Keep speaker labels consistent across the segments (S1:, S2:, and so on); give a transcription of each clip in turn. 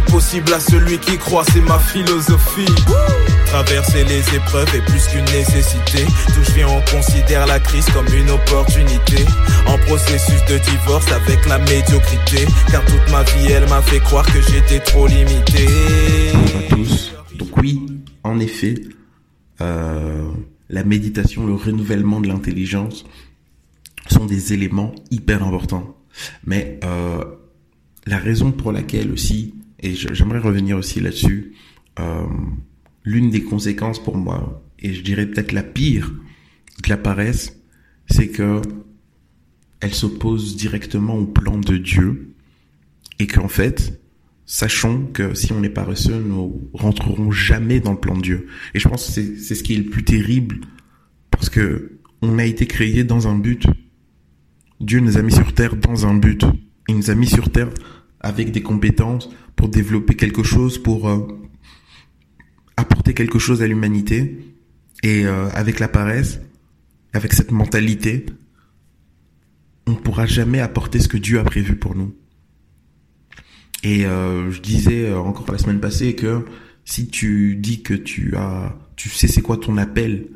S1: possible à celui qui croit, c'est ma philosophie. Traverser les épreuves est plus qu'une nécessité. D'où je viens, on considère la crise comme une opportunité. En processus de divorce avec la médiocrité. Car toute ma vie, elle m'a fait croire que j'étais trop limité.
S2: Bonjour à tous. Donc oui, en effet, euh, la méditation, le renouvellement de l'intelligence sont des éléments hyper importants. Mais euh, la raison pour laquelle aussi, et j'aimerais revenir aussi là-dessus, euh, l'une des conséquences pour moi, et je dirais peut-être la pire de la paresse, c'est que elle s'oppose directement au plan de Dieu et qu'en fait, sachons que si on est paresseux, nous rentrerons jamais dans le plan de Dieu. Et je pense que c'est ce qui est le plus terrible parce que on a été créé dans un but. Dieu nous a mis sur terre dans un but. Il nous a mis sur terre avec des compétences pour développer quelque chose, pour euh, apporter quelque chose à l'humanité. Et euh, avec la paresse, avec cette mentalité, on ne pourra jamais apporter ce que Dieu a prévu pour nous. Et euh, je disais encore la semaine passée que si tu dis que tu as, tu sais c'est quoi ton appel,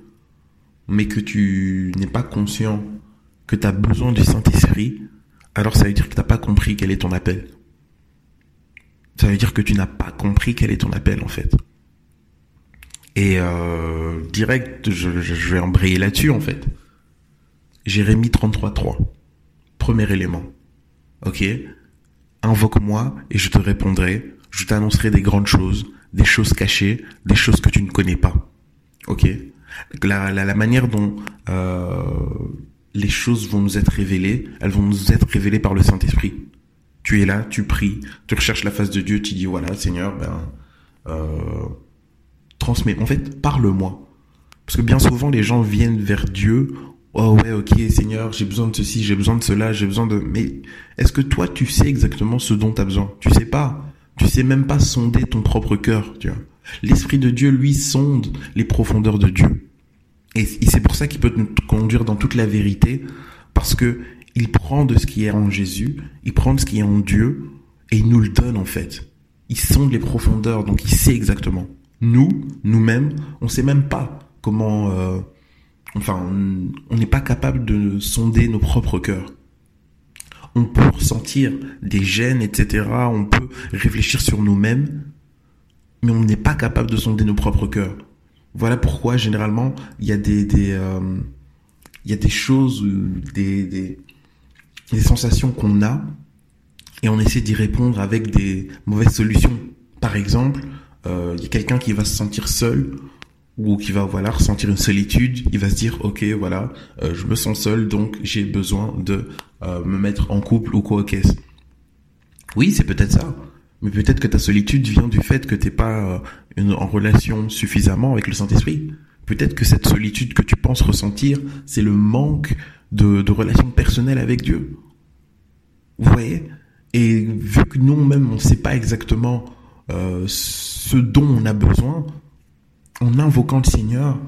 S2: mais que tu n'es pas conscient que tu as besoin du Saint-Esprit, alors ça veut dire que tu n'as pas compris quel est ton appel. Ça veut dire que tu n'as pas compris quel est ton appel en fait. Et euh, direct, je, vais embrayer là-dessus en fait. Jérémie 33.3. Premier élément. Ok? Invoque-moi et je te répondrai. Je t'annoncerai des grandes choses, des choses cachées, des choses que tu ne connais pas. Ok? La manière dont euh, les choses vont nous être révélées, elles vont nous être révélées par le Saint-Esprit. Tu es là, tu pries, tu recherches la face de Dieu, tu dis voilà Seigneur, ben euh, transmets. En fait, parle-moi. Parce que bien souvent les gens viennent vers Dieu. Oh ouais, ok Seigneur, j'ai besoin de ceci, j'ai besoin de cela, j'ai besoin de. Mais est-ce que toi tu sais exactement ce dont tu as besoin? Tu sais pas. Tu sais même pas sonder ton propre cœur. Tu vois. L'esprit de Dieu lui sonde les profondeurs de Dieu. Et, c'est pour ça qu'il peut te conduire dans toute la vérité, parce que il prend de ce qui est en Jésus, il prend de ce qui est en Dieu, et il nous le donne en fait. Il sonde les profondeurs, donc il sait exactement. Nous, nous-mêmes, on sait même pas comment... Euh, enfin, on n'est pas capable de sonder nos propres cœurs. On peut ressentir des gènes, etc. On peut réfléchir sur nous-mêmes, mais on n'est pas capable de sonder nos propres cœurs. Voilà pourquoi généralement il y a des, euh, il y a des choses, des, des sensations qu'on a et on essaie d'y répondre avec des mauvaises solutions. Par exemple, euh, il y a quelqu'un qui va se sentir seul ou qui va voilà ressentir une solitude, il va se dire ok voilà euh, je me sens seul donc j'ai besoin de euh, me mettre en couple ou quoi qu'est-ce. Oui c'est peut-être ça, mais peut-être que ta solitude vient du fait que t'es pas en relation suffisamment avec le Saint-Esprit. Peut-être que cette solitude que tu penses ressentir, c'est le manque de, de relation personnelle avec Dieu. Vous voyez Et vu que nous-mêmes, on ne sait pas exactement euh, ce dont on a besoin, en invoquant le Seigneur,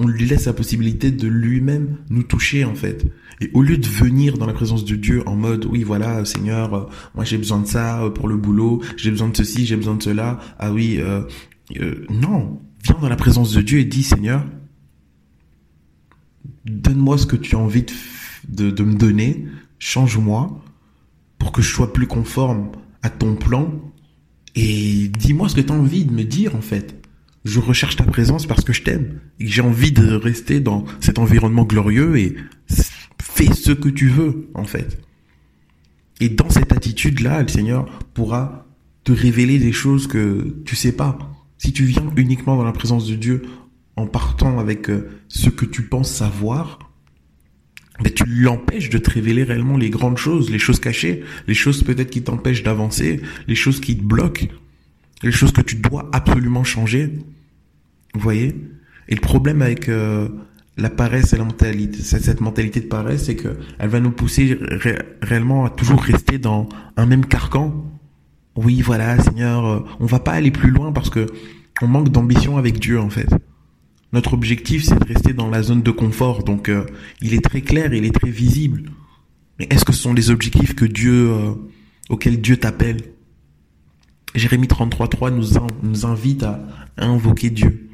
S2: on lui laisse la possibilité de lui-même nous toucher en fait. Et au lieu de venir dans la présence de Dieu en mode oui voilà Seigneur, euh, moi j'ai besoin de ça euh, pour le boulot, j'ai besoin de ceci, j'ai besoin de cela. Ah oui, non, viens dans la présence de Dieu et dis Seigneur, donne-moi ce que tu as envie de, de, me donner, change-moi que je sois plus conforme à ton plan et dis-moi ce que tu as envie de me dire en fait. Je recherche ta présence parce que je t'aime et j'ai envie de rester dans cet environnement glorieux et fais ce que tu veux en fait. Et dans cette attitude-là, le Seigneur pourra te révéler des choses que tu sais pas. Si tu viens uniquement dans la présence de Dieu en partant avec euh, ce que tu penses savoir, ben tu l'empêches de te révéler réellement les grandes choses, les choses cachées, les choses peut-être qui t'empêchent d'avancer, les choses qui te bloquent, les choses que tu dois absolument changer. Vous voyez? Et le problème avec euh, la paresse et la mentalité, cette mentalité de paresse, c'est que elle va nous pousser ré réellement à toujours rester dans un même carcan. Oui, voilà, Seigneur, euh, on va pas aller plus loin parce que on manque d'ambition avec Dieu en fait. Notre objectif, c'est de rester dans la zone de confort. Donc, euh, il est très clair, il est très visible. Mais est-ce que ce sont les objectifs que Dieu, euh, auxquels Dieu t'appelle? Jérémie 33.3 nous, nous invite à, invoquer Dieu.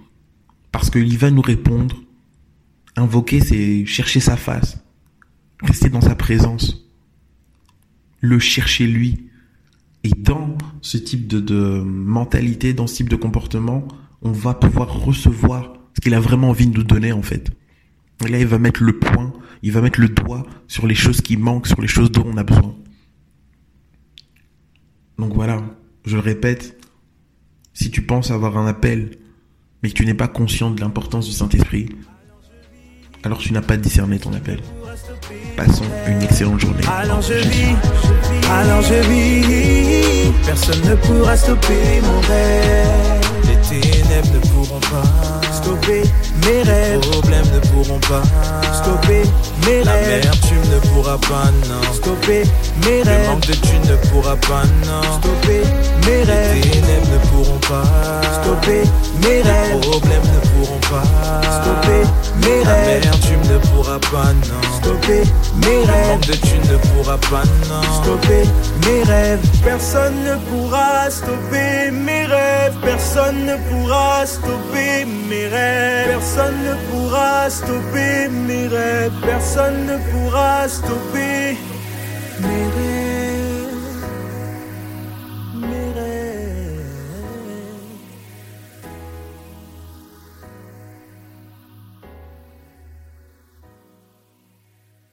S2: Parce qu'il va nous répondre. Invoquer, c'est chercher sa face. Rester dans sa présence. Le chercher lui. Et dans ce type de, de mentalité, dans ce type de comportement, on va pouvoir recevoir qu'il a vraiment envie de nous donner en fait. Et là, il va mettre le point, il va mettre le doigt sur les choses qui manquent, sur les choses dont on a besoin. Donc voilà, je le répète, si tu penses avoir un appel, mais que tu n'es pas conscient de l'importance du Saint-Esprit, alors tu n'as pas discerné ton appel. Passons une excellente journée.
S1: Alors je vis, je vis, personne ne pourra stopper mon rêve. Les ténèbres ne pourront pas stopper mes rêves. Les problèmes ne pourront pas stopper mes La rêves. La tu ne pourras pas, non. Stopper mes rêves. Le manque de tu ne pourras pas, non. Stopper mes rêves. Les ténèbres ne pourront pas stopper mes rêves. Les problèmes ne pourront pas stopper mes rêves. La tu ne pourras pas, non. Stopper mes rêves. Le manque de tu ne pourras pas, non. Stopper mes rêves. Personne ne pourra stopper mes rêves. Personne ne pourra stopper mes rêves. Personne ne pourra stopper mes rêves. Personne ne pourra stopper